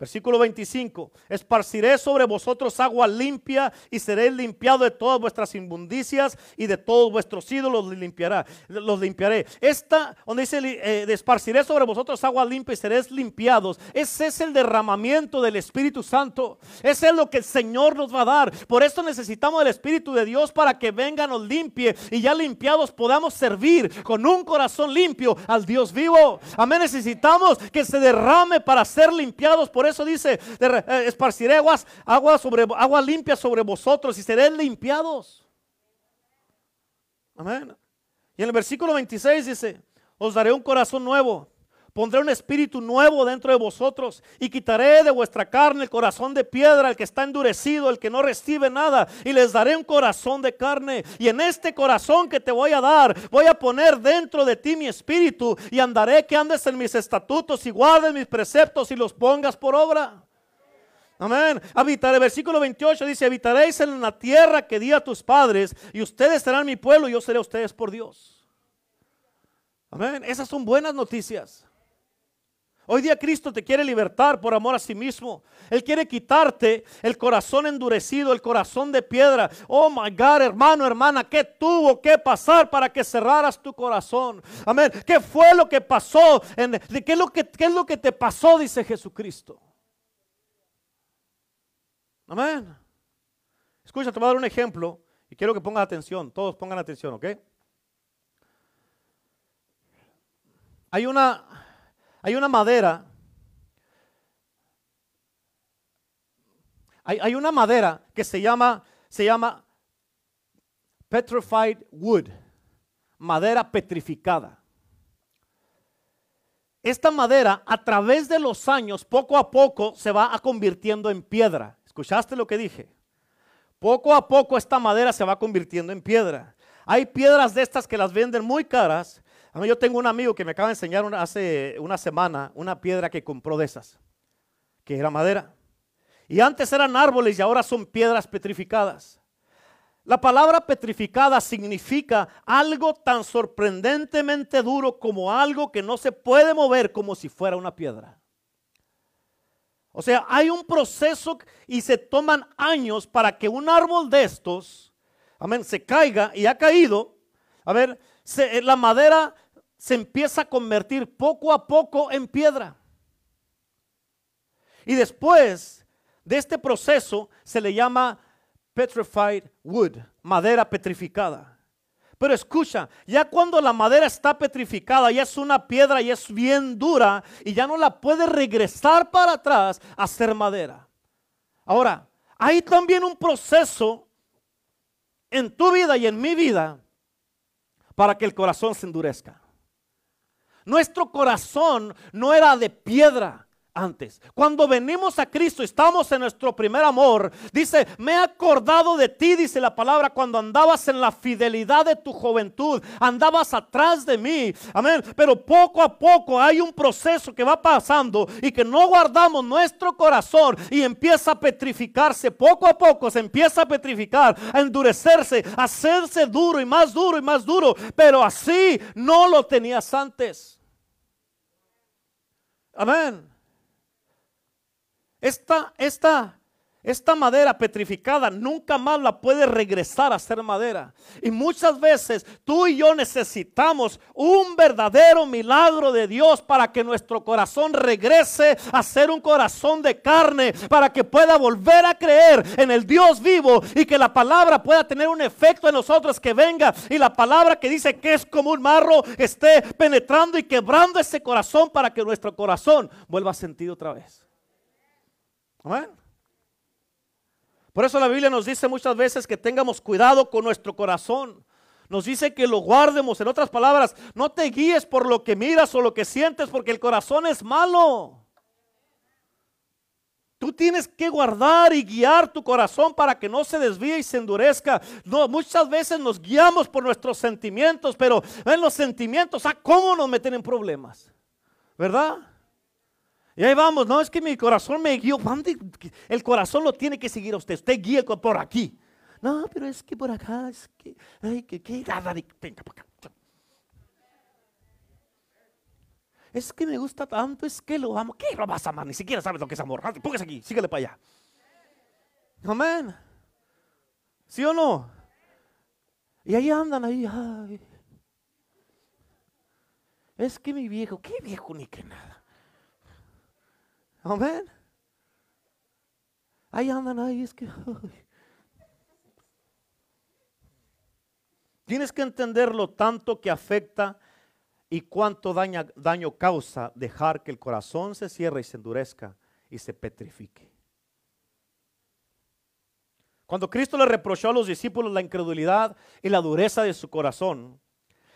Versículo 25, esparciré sobre vosotros agua limpia y seré limpiado de todas vuestras inmundicias y de todos vuestros ídolos los limpiará, los limpiaré. Esta, donde dice, eh, esparciré sobre vosotros agua limpia y seréis limpiados. Ese es el derramamiento del Espíritu Santo. Ese es lo que el Señor nos va a dar. Por eso necesitamos el Espíritu de Dios para que venga, nos limpie y ya limpiados podamos servir con un corazón limpio al Dios vivo. Amén, necesitamos que se derrame para ser limpiados eso dice, eh, esparciré aguas, agua, sobre, agua limpia sobre vosotros y seréis limpiados. Amén. Y en el versículo 26 dice, os daré un corazón nuevo. Pondré un espíritu nuevo dentro de vosotros y quitaré de vuestra carne el corazón de piedra, el que está endurecido, el que no recibe nada, y les daré un corazón de carne. Y en este corazón que te voy a dar, voy a poner dentro de ti mi espíritu y andaré que andes en mis estatutos y guardes mis preceptos y los pongas por obra. Amén. Habitaré, versículo 28 dice, habitaréis en la tierra que di a tus padres y ustedes serán mi pueblo y yo seré ustedes por Dios. Amén. Esas son buenas noticias. Hoy día Cristo te quiere libertar por amor a sí mismo. Él quiere quitarte el corazón endurecido, el corazón de piedra. Oh my God, hermano, hermana, ¿qué tuvo que pasar para que cerraras tu corazón? Amén. ¿Qué fue lo que pasó? ¿Qué es lo que, qué es lo que te pasó? Dice Jesucristo. Amén. Escucha, te voy a dar un ejemplo y quiero que pongas atención. Todos pongan atención, ¿ok? Hay una hay una madera. Hay, una madera que se llama, se llama petrified wood, madera petrificada. Esta madera a través de los años, poco a poco, se va convirtiendo en piedra. ¿Escuchaste lo que dije? Poco a poco esta madera se va convirtiendo en piedra. Hay piedras de estas que las venden muy caras. Yo tengo un amigo que me acaba de enseñar hace una semana una piedra que compró de esas, que era madera. Y antes eran árboles y ahora son piedras petrificadas. La palabra petrificada significa algo tan sorprendentemente duro como algo que no se puede mover como si fuera una piedra. O sea, hay un proceso y se toman años para que un árbol de estos, amén, se caiga y ha caído. A ver, eh, la madera se empieza a convertir poco a poco en piedra. Y después de este proceso se le llama petrified wood, madera petrificada. Pero escucha, ya cuando la madera está petrificada, ya es una piedra y es bien dura y ya no la puede regresar para atrás a ser madera. Ahora, hay también un proceso en tu vida y en mi vida para que el corazón se endurezca. Nuestro corazón no era de piedra, antes. Cuando venimos a Cristo, estamos en nuestro primer amor. Dice, me he acordado de ti, dice la palabra, cuando andabas en la fidelidad de tu juventud, andabas atrás de mí. Amén. Pero poco a poco hay un proceso que va pasando y que no guardamos nuestro corazón y empieza a petrificarse. Poco a poco se empieza a petrificar, a endurecerse, a hacerse duro y más duro y más duro. Pero así no lo tenías antes. Amén. Esta, esta, esta madera petrificada nunca más la puede regresar a ser madera. Y muchas veces tú y yo necesitamos un verdadero milagro de Dios para que nuestro corazón regrese a ser un corazón de carne, para que pueda volver a creer en el Dios vivo y que la palabra pueda tener un efecto en nosotros que venga y la palabra que dice que es como un marro esté penetrando y quebrando ese corazón para que nuestro corazón vuelva a sentir otra vez. Amén. Por eso la Biblia nos dice muchas veces que tengamos cuidado con nuestro corazón. Nos dice que lo guardemos. En otras palabras, no te guíes por lo que miras o lo que sientes, porque el corazón es malo. Tú tienes que guardar y guiar tu corazón para que no se desvíe y se endurezca. No, muchas veces nos guiamos por nuestros sentimientos, pero en los sentimientos, ¿a cómo nos meten en problemas? ¿Verdad? Y ahí vamos, no, es que mi corazón me guió. El corazón lo tiene que seguir a usted. Usted guíe por aquí. No, pero es que por acá, es que, ay, que, que, venga por acá. Es que me gusta tanto, es que lo amo. ¿Qué lo vas a amar? Ni siquiera sabes lo que es amor. Póngase aquí, síguele para allá. Amén. ¿Sí o no? Y ahí andan ahí. Es que mi viejo, ¿qué viejo ni que nada? Amén. Ahí andan ahí, es que... Tienes que entender lo tanto que afecta y cuánto daño causa dejar que el corazón se cierre y se endurezca y se petrifique. Cuando Cristo le reprochó a los discípulos la incredulidad y la dureza de su corazón,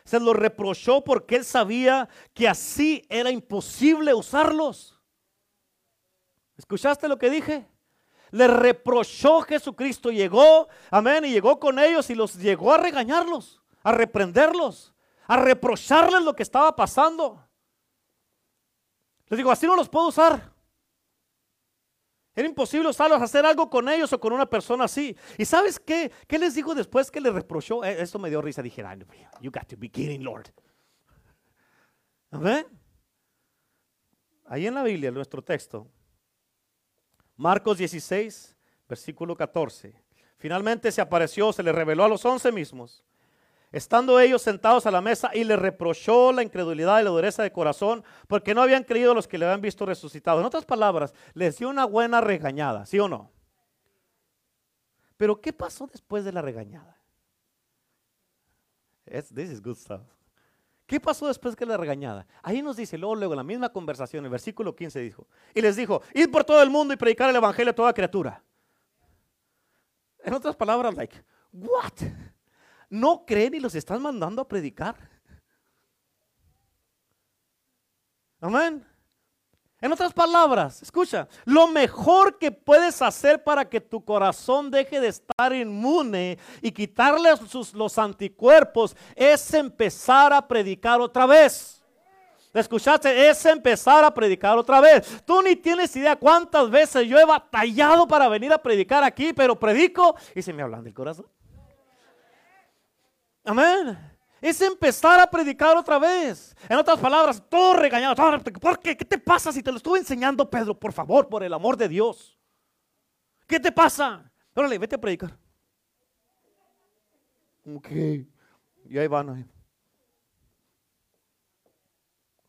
se lo reprochó porque él sabía que así era imposible usarlos. ¿Escuchaste lo que dije? Le reprochó Jesucristo, llegó, amén, y llegó con ellos y los llegó a regañarlos, a reprenderlos, a reprocharles lo que estaba pasando. Les digo, así no los puedo usar. Era imposible usarlos, hacer algo con ellos o con una persona así. ¿Y sabes qué? ¿Qué les dijo después que le reprochó? Eh, esto me dio risa. Dije, you got to be kidding, Lord. Amén. Ahí en la Biblia, nuestro texto, Marcos 16, versículo 14. Finalmente se apareció, se le reveló a los once mismos, estando ellos sentados a la mesa y le reprochó la incredulidad y la dureza de corazón porque no habían creído los que le habían visto resucitado. En otras palabras, les dio una buena regañada, ¿sí o no? Pero ¿qué pasó después de la regañada? this is good stuff. ¿Qué pasó después que la regañada? Ahí nos dice, luego, luego, la misma conversación, el versículo 15 dijo, y les dijo, id por todo el mundo y predicar el evangelio a toda criatura. En otras palabras, like, what? ¿No creen y los están mandando a predicar? Amén. En otras palabras, escucha, lo mejor que puedes hacer para que tu corazón deje de estar inmune y quitarle los anticuerpos es empezar a predicar otra vez. ¿Escuchaste? Es empezar a predicar otra vez. Tú ni tienes idea cuántas veces yo he batallado para venir a predicar aquí, pero predico y se me hablan del corazón. Amén es empezar a predicar otra vez. En otras palabras, todo regañado. ¿Por qué? ¿Qué te pasa si te lo estuve enseñando, Pedro? Por favor, por el amor de Dios. ¿Qué te pasa? Órale, vete a predicar. Ok. Y ahí van. Ahí.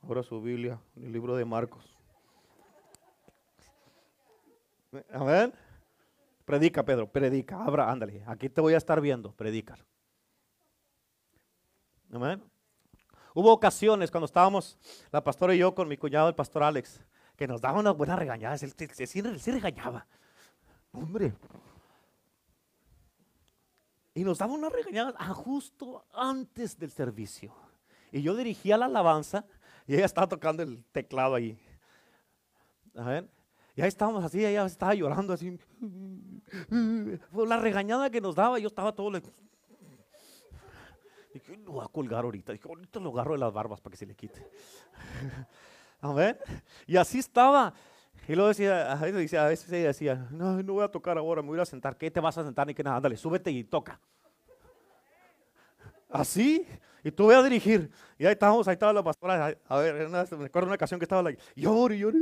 Ahora su Biblia, el libro de Marcos. Amén. Predica, Pedro, predica. Abra, ándale. Aquí te voy a estar viendo. Predicar. Hubo ocasiones cuando estábamos, la pastora y yo, con mi cuñado, el pastor Alex, que nos daba unas buenas regañadas. Él, sí, regañaba. Hombre. Y nos daba unas regañadas justo antes del servicio. Y yo dirigía la alabanza y ella estaba tocando el teclado ahí. Y ahí estábamos así, ella estaba llorando así. Fue la regañada que nos daba, yo estaba todo... Dije, lo voy a colgar ahorita. Dije, ahorita lo agarro de las barbas para que se le quite. Amén. Y así estaba. Y luego decía, a veces, decía, a veces decía, no, no voy a tocar ahora, me voy a sentar. ¿Qué te vas a sentar? Ni que nada, ándale, súbete y toca. Así, y tú voy a dirigir. Y ahí estábamos, ahí estaba la pastora. A ver, me acuerdo una ocasión que estaba like, llore, llore.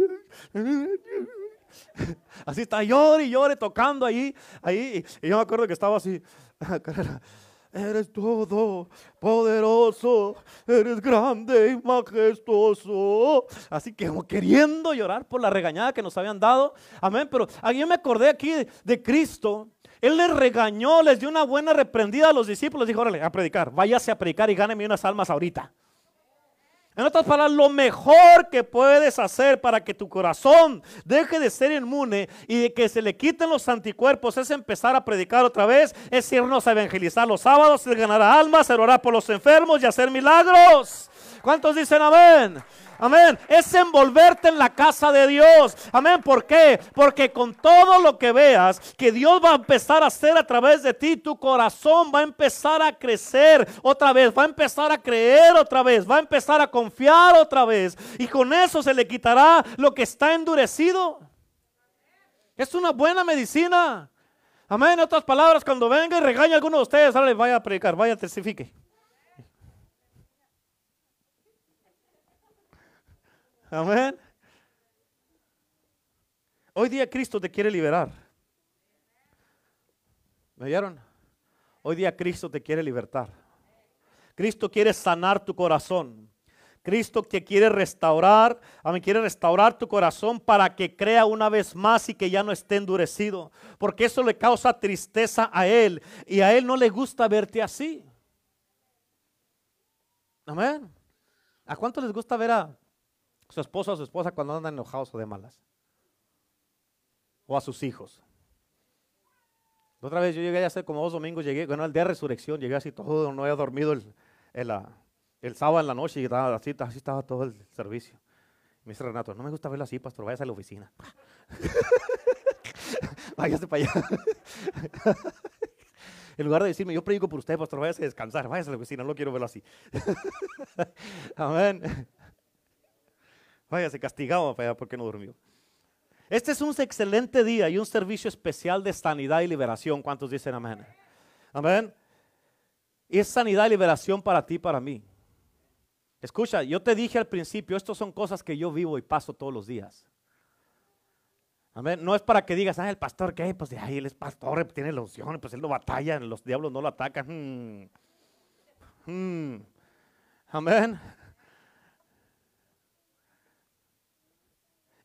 Así está, llore, llore, tocando ahí, ahí. Y yo me acuerdo que estaba así, Eres todo poderoso, eres grande y majestuoso. Así que queriendo llorar por la regañada que nos habían dado. Amén. Pero yo me acordé aquí de, Cristo. Él les regañó, les dio una buena reprendida a los discípulos. Dijo, órale, a predicar. Váyase a predicar y gáneme unas almas ahorita. En otras palabras, lo mejor que puedes hacer para que tu corazón deje de ser inmune y de que se le quiten los anticuerpos es empezar a predicar otra vez, es irnos a evangelizar los sábados, es ganar almas, es orar por los enfermos y hacer milagros. ¿Cuántos dicen amén? Amén. Es envolverte en la casa de Dios. Amén. ¿Por qué? Porque con todo lo que veas que Dios va a empezar a hacer a través de ti, tu corazón va a empezar a crecer otra vez, va a empezar a creer otra vez, va a empezar a confiar otra vez. Y con eso se le quitará lo que está endurecido. Es una buena medicina. Amén. En otras palabras, cuando venga y regaña a alguno de ustedes, ahora vaya a predicar, vaya a testifique. Amén. Hoy día Cristo te quiere liberar. ¿Me oyeron? Hoy día Cristo te quiere libertar. Cristo quiere sanar tu corazón. Cristo te quiere restaurar, a mí quiere restaurar tu corazón para que crea una vez más y que ya no esté endurecido, porque eso le causa tristeza a él y a él no le gusta verte así. Amén. ¿A cuánto les gusta ver a su esposo o su esposa cuando andan enojados o de malas. O a sus hijos. otra vez yo llegué a hacer como dos domingos, llegué, bueno, el día de resurrección, llegué así todo, no había dormido el, el, sábado en la noche y estaba, así, así estaba todo el servicio. Me dice Renato, no me gusta verlo así, pastor, váyase a la oficina. váyase para allá. en lugar de decirme, yo predico por usted, pastor, váyase a descansar, váyase a la oficina, no quiero verlo así. Amén. Váyase castigado para porque no durmió. Este es un excelente día y un servicio especial de sanidad y liberación. ¿Cuántos dicen amén? Amén. Y es sanidad y liberación para ti, para mí. Escucha, yo te dije al principio, estas son cosas que yo vivo y paso todos los días. Amén. No es para que digas, ah, el pastor, ¿qué? Pues ahí él es pastor, tiene la pues él no batalla, los diablos no lo atacan. Hmm. Hmm. Amén.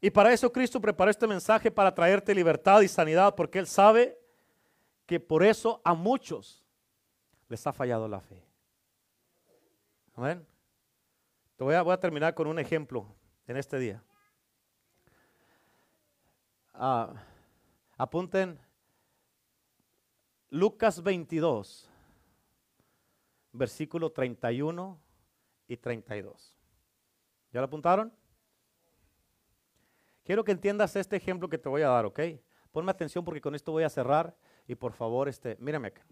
Y para eso Cristo preparó este mensaje para traerte libertad y sanidad, porque Él sabe que por eso a muchos les ha fallado la fe. Amén. Te voy a, voy a terminar con un ejemplo en este día. Ah, apunten Lucas 22, versículo 31 y 32. ¿Ya lo apuntaron? Quiero que entiendas este ejemplo que te voy a dar, ¿ok? Ponme atención porque con esto voy a cerrar y por favor, este, mírame acá.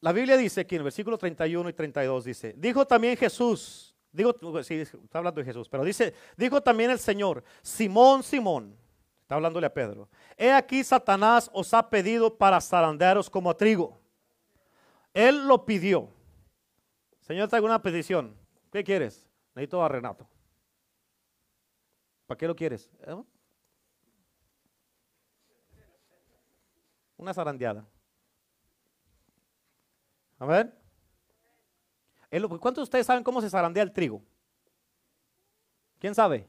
La Biblia dice aquí en el versículo 31 y 32 dice, dijo también Jesús, digo, sí, está hablando de Jesús, pero dice, dijo también el Señor, Simón, Simón, está hablándole a Pedro, he aquí Satanás os ha pedido para zarandearos como a trigo. Él lo pidió. Señor, traigo una petición. ¿Qué quieres? Necesito a Renato. ¿Para qué lo quieres? ¿Eh? Una zarandeada. A ver. ¿Cuántos de ustedes saben cómo se zarandea el trigo? ¿Quién sabe?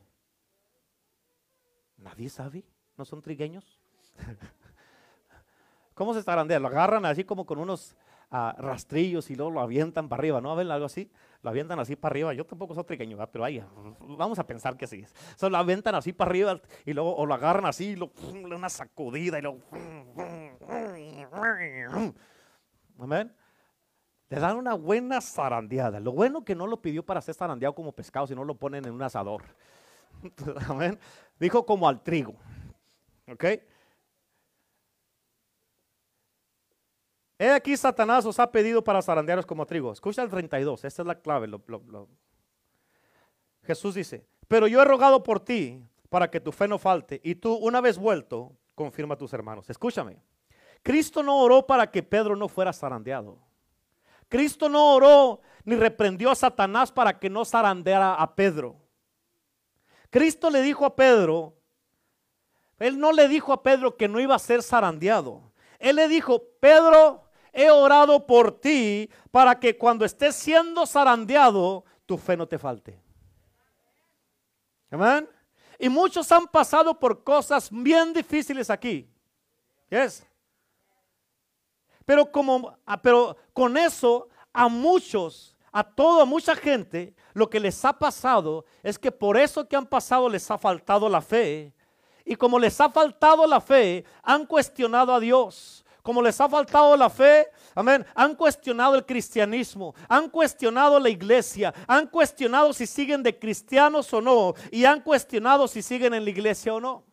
Nadie sabe. ¿No son trigueños? ¿Cómo se zarandea? Lo agarran así como con unos rastrillos y luego lo avientan para arriba, ¿no? ¿Ven algo así? Lo avientan así para arriba. Yo tampoco soy trigueño, pero ahí, vamos a pensar que sí. Solo lo avientan así para arriba y luego lo agarran así y lo, una sacudida y luego... Amén. Le dan una buena zarandeada. Lo bueno que no lo pidió para ser zarandeado como pescado, sino lo ponen en un asador. Amén. Dijo como al trigo. ¿Ok? He aquí Satanás os ha pedido para zarandearos como trigo. Escucha el 32, esta es la clave. Jesús dice, pero yo he rogado por ti para que tu fe no falte y tú una vez vuelto, confirma a tus hermanos. Escúchame, Cristo no oró para que Pedro no fuera zarandeado. Cristo no oró ni reprendió a Satanás para que no zarandeara a Pedro. Cristo le dijo a Pedro, él no le dijo a Pedro que no iba a ser zarandeado. Él le dijo, Pedro, he orado por ti para que cuando estés siendo zarandeado, tu fe no te falte. Amén. Y muchos han pasado por cosas bien difíciles aquí. Yes. Pero, como, ah, pero con eso a muchos, a toda mucha gente, lo que les ha pasado es que por eso que han pasado les ha faltado la fe. Y como les ha faltado la fe, han cuestionado a Dios. Como les ha faltado la fe, amén, han cuestionado el cristianismo, han cuestionado la iglesia, han cuestionado si siguen de cristianos o no, y han cuestionado si siguen en la iglesia o no.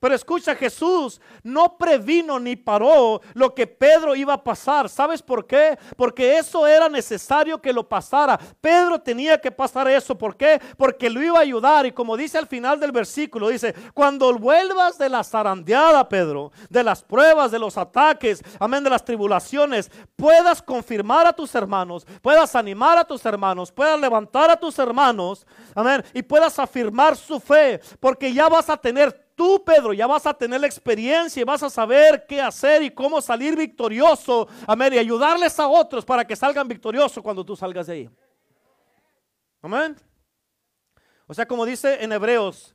Pero escucha, Jesús no previno ni paró lo que Pedro iba a pasar. ¿Sabes por qué? Porque eso era necesario que lo pasara. Pedro tenía que pasar eso. ¿Por qué? Porque lo iba a ayudar. Y como dice al final del versículo, dice, cuando vuelvas de la zarandeada, Pedro, de las pruebas, de los ataques, amén, de las tribulaciones, puedas confirmar a tus hermanos, puedas animar a tus hermanos, puedas levantar a tus hermanos, amén, y puedas afirmar su fe, porque ya vas a tener tú, Pedro, ya vas a tener la experiencia y vas a saber qué hacer y cómo salir victorioso. Amén. Y ayudarles a otros para que salgan victoriosos cuando tú salgas de ahí. Amén. O sea, como dice en Hebreos,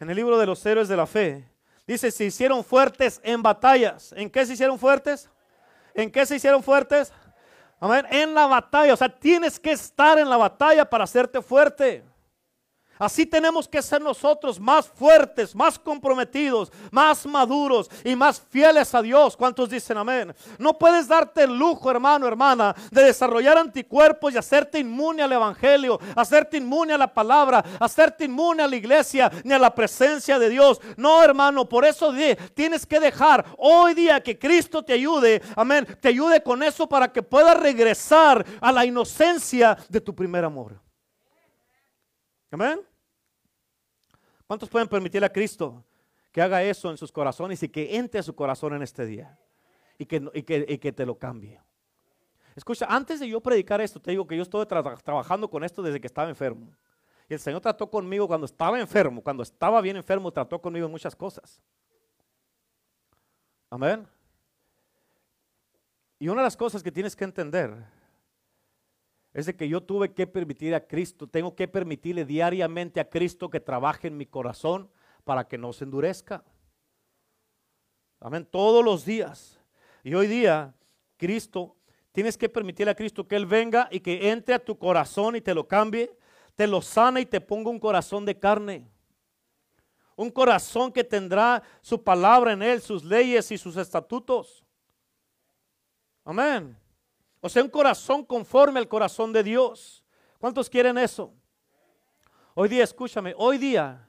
en el libro de los héroes de la fe, dice, se hicieron fuertes en batallas. ¿En qué se hicieron fuertes? ¿En qué se hicieron fuertes? Amén. En la batalla. O sea, tienes que estar en la batalla para hacerte fuerte. Así tenemos que ser nosotros más fuertes, más comprometidos, más maduros y más fieles a Dios. ¿Cuántos dicen amén? No puedes darte el lujo, hermano, hermana, de desarrollar anticuerpos y hacerte inmune al Evangelio, hacerte inmune a la palabra, hacerte inmune a la iglesia ni a la presencia de Dios. No, hermano, por eso tienes que dejar hoy día que Cristo te ayude, amén, te ayude con eso para que puedas regresar a la inocencia de tu primer amor. Amén. ¿Cuántos pueden permitirle a Cristo que haga eso en sus corazones y que entre a su corazón en este día? Y que, que, te lo cambie. Escucha, antes de yo predicar esto, te digo que yo estoy trabajando con esto desde que estaba enfermo. Y el Señor trató conmigo cuando estaba enfermo, cuando estaba bien enfermo, trató conmigo en muchas cosas. Amén. Y una de las cosas que tienes que entender es de que yo tuve que permitir a Cristo, tengo que permitirle diariamente a Cristo que trabaje en mi corazón para que no se endurezca. Amén, todos los días. Y hoy día, Cristo, tienes que permitirle a Cristo que Él venga y que entre a tu corazón y te lo cambie, te lo sana y te ponga un corazón de carne. Un corazón que tendrá su palabra en Él, sus leyes y sus estatutos. Amén. O sea, un corazón conforme al corazón de Dios. ¿Cuántos quieren eso? Hoy día, escúchame, hoy día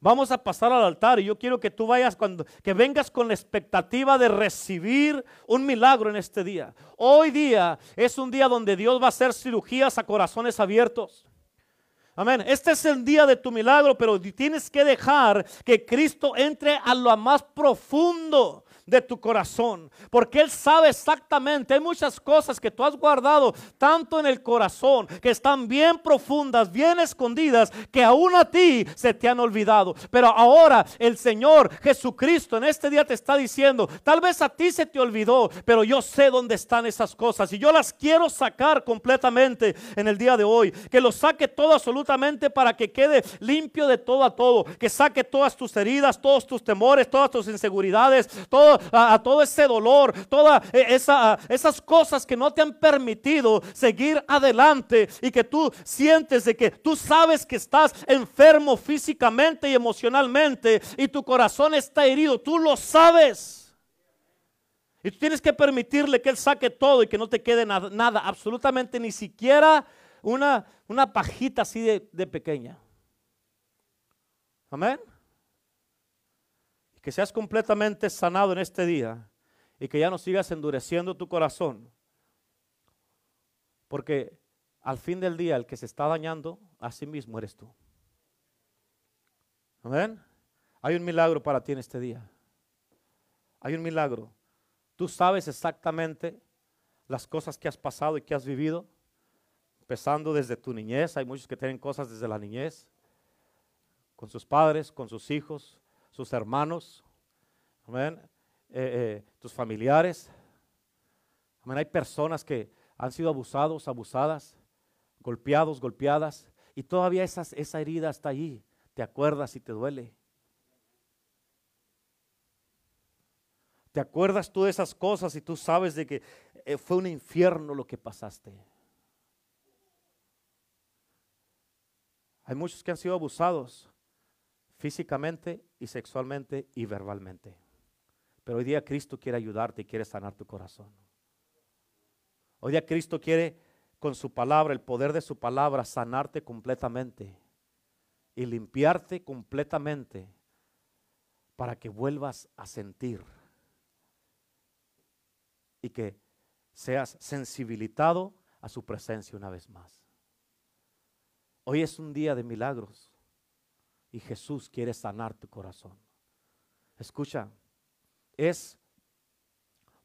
vamos a pasar al altar y yo quiero que tú vayas cuando, que vengas con la expectativa de recibir un milagro en este día. Hoy día es un día donde Dios va a hacer cirugías a corazones abiertos. Amén. Este es el día de tu milagro, pero tienes que dejar que Cristo entre a lo más profundo de tu corazón, porque Él sabe exactamente, hay muchas cosas que tú has guardado tanto en el corazón, que están bien profundas, bien escondidas, que aún a ti se te han olvidado. Pero ahora el Señor Jesucristo en este día te está diciendo, tal vez a ti se te olvidó, pero yo sé dónde están esas cosas y yo las quiero sacar completamente en el día de hoy, que lo saque todo absolutamente para que quede limpio de todo a todo, que saque todas tus heridas, todos tus temores, todas tus inseguridades, todo a, todo ese dolor, todas e, esa, esas cosas que no te han permitido seguir adelante y que tú sientes de que tú sabes que estás enfermo físicamente y emocionalmente y tu corazón está herido, tú lo sabes. Y tú tienes que permitirle que Él saque todo y que no te quede nada, absolutamente ni siquiera una, una pajita así de pequeña. Amén que seas completamente sanado en este día y que ya no sigas endureciendo tu corazón. Porque al fin del día el que se está dañando a sí mismo eres tú. Amén. Hay un milagro para ti en este día. Hay un milagro. Tú sabes exactamente las cosas que has pasado y que has vivido, empezando desde tu niñez. Hay muchos que tienen cosas desde la niñez, con sus padres, con sus hijos, sus hermanos, eh, eh, tus familiares. Hay personas que han sido abusados, abusadas, golpeados, golpeadas, y todavía esa herida está allí. Te acuerdas y te duele. ¿Te acuerdas tú de esas cosas y tú sabes de que eh, fue un infierno lo que pasaste? Hay muchos que han sido abusados físicamente y sexualmente y verbalmente. Pero hoy día Cristo quiere ayudarte y quiere sanar tu corazón. Hoy día Cristo quiere con su palabra, el poder de su palabra, sanarte completamente y limpiarte completamente para que vuelvas a sentir y que seas sensibilizado a su presencia una vez más. Hoy es un día de milagros y Jesús quiere sanar tu corazón. Escucha, es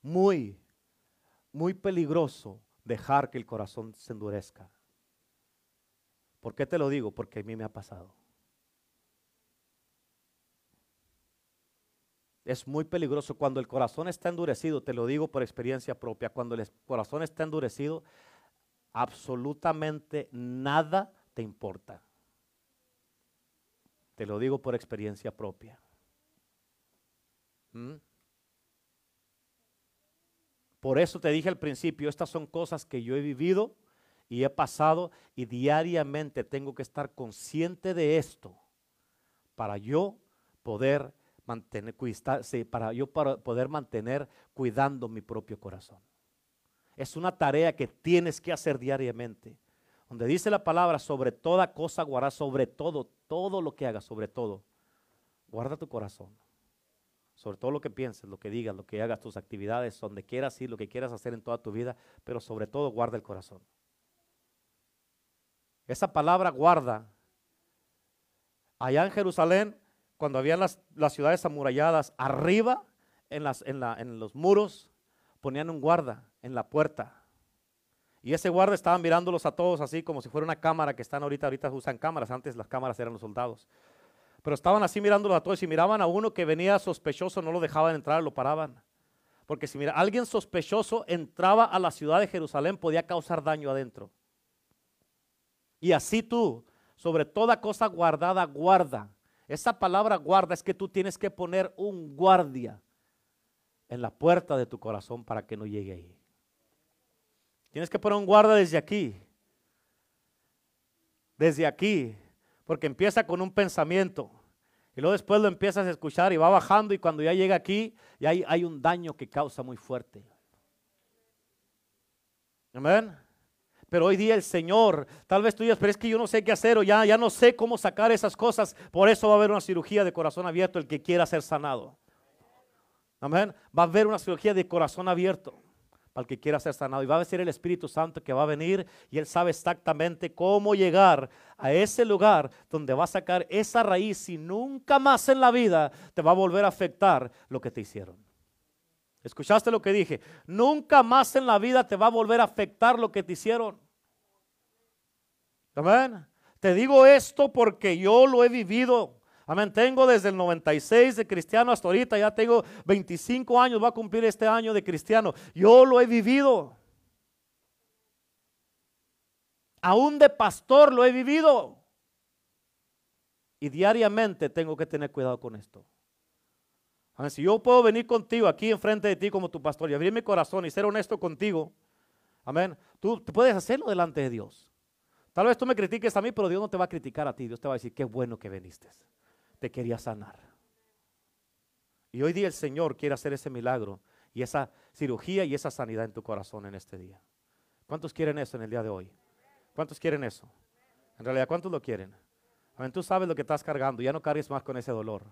muy, muy peligroso dejar que el corazón se endurezca. ¿Por qué te lo digo? Porque a mí me ha pasado. Es muy peligroso cuando el corazón está endurecido, te lo digo por experiencia propia, cuando el corazón está endurecido, absolutamente nada te importa. Te lo digo por experiencia propia. ¿Mm? Por eso te dije al principio, estas son cosas que yo he vivido y he pasado y diariamente tengo que estar consciente de esto para yo poder mantener, para yo poder mantener cuidando mi propio corazón. Es una tarea que tienes que hacer diariamente donde dice la palabra, sobre toda cosa guarda, sobre todo, todo lo que hagas, sobre todo, guarda tu corazón. Sobre todo lo que pienses, lo que digas, lo que hagas, tus actividades, donde quieras ir, lo que quieras hacer en toda tu vida, pero sobre todo guarda el corazón. Esa palabra guarda. Allá en Jerusalén, cuando había las, ciudades amuralladas, arriba en, las, en, en los muros ponían un guarda en la puerta y ese guarda estaba mirándolos a todos así como si fuera una cámara que están ahorita, ahorita usan cámaras, antes las cámaras eran los soldados. Pero estaban así mirándolos a todos y miraban a uno que venía sospechoso, no lo dejaban entrar, lo paraban. Porque si mira, alguien sospechoso entraba a la ciudad de Jerusalén, podía causar daño adentro. Y así tú, sobre toda cosa guardada, guarda. Esa palabra guarda es que tú tienes que poner un guardia en la puerta de tu corazón para que no llegue ahí. Tienes que poner un guarda desde aquí. Desde aquí. Porque empieza con un pensamiento. Y luego después lo empiezas a escuchar y va bajando y cuando ya llega aquí, ya hay, un daño que causa muy fuerte. Amén. Pero hoy día el Señor, tal vez tú digas, pero es que yo no sé qué hacer o ya, ya no sé cómo sacar esas cosas. Por eso va a haber una cirugía de corazón abierto el que quiera ser sanado. Amén. Va a haber una cirugía de corazón abierto para el que quiera ser sanado. Y va a ser el Espíritu Santo que va a venir y Él sabe exactamente cómo llegar a ese lugar donde va a sacar esa raíz y nunca más en la vida te va a volver a afectar lo que te hicieron. ¿Escuchaste lo que dije? Nunca más en la vida te va a volver a afectar lo que te hicieron. Amén. Te digo esto porque yo lo he vivido. Amén. Tengo desde el 96 de cristiano hasta ahorita. Ya tengo 25 años. Va a cumplir este año de cristiano. Yo lo he vivido. Aún de pastor lo he vivido. Y diariamente tengo que tener cuidado con esto. Si yo puedo venir contigo aquí enfrente de ti como tu pastor y abrir mi corazón y ser honesto contigo, amén, tú puedes hacerlo delante de Dios. Tal vez tú me critiques a mí, pero Dios no te va a criticar a ti. Dios te va a decir, qué bueno que viniste. Te quería sanar. Y hoy día el Señor quiere hacer ese milagro y esa cirugía y esa sanidad en tu corazón en este día. ¿Cuántos quieren eso en el día de hoy? ¿Cuántos quieren eso? En realidad, ¿cuántos lo quieren? Amén, tú sabes lo que estás cargando, ya no cargues más con ese dolor.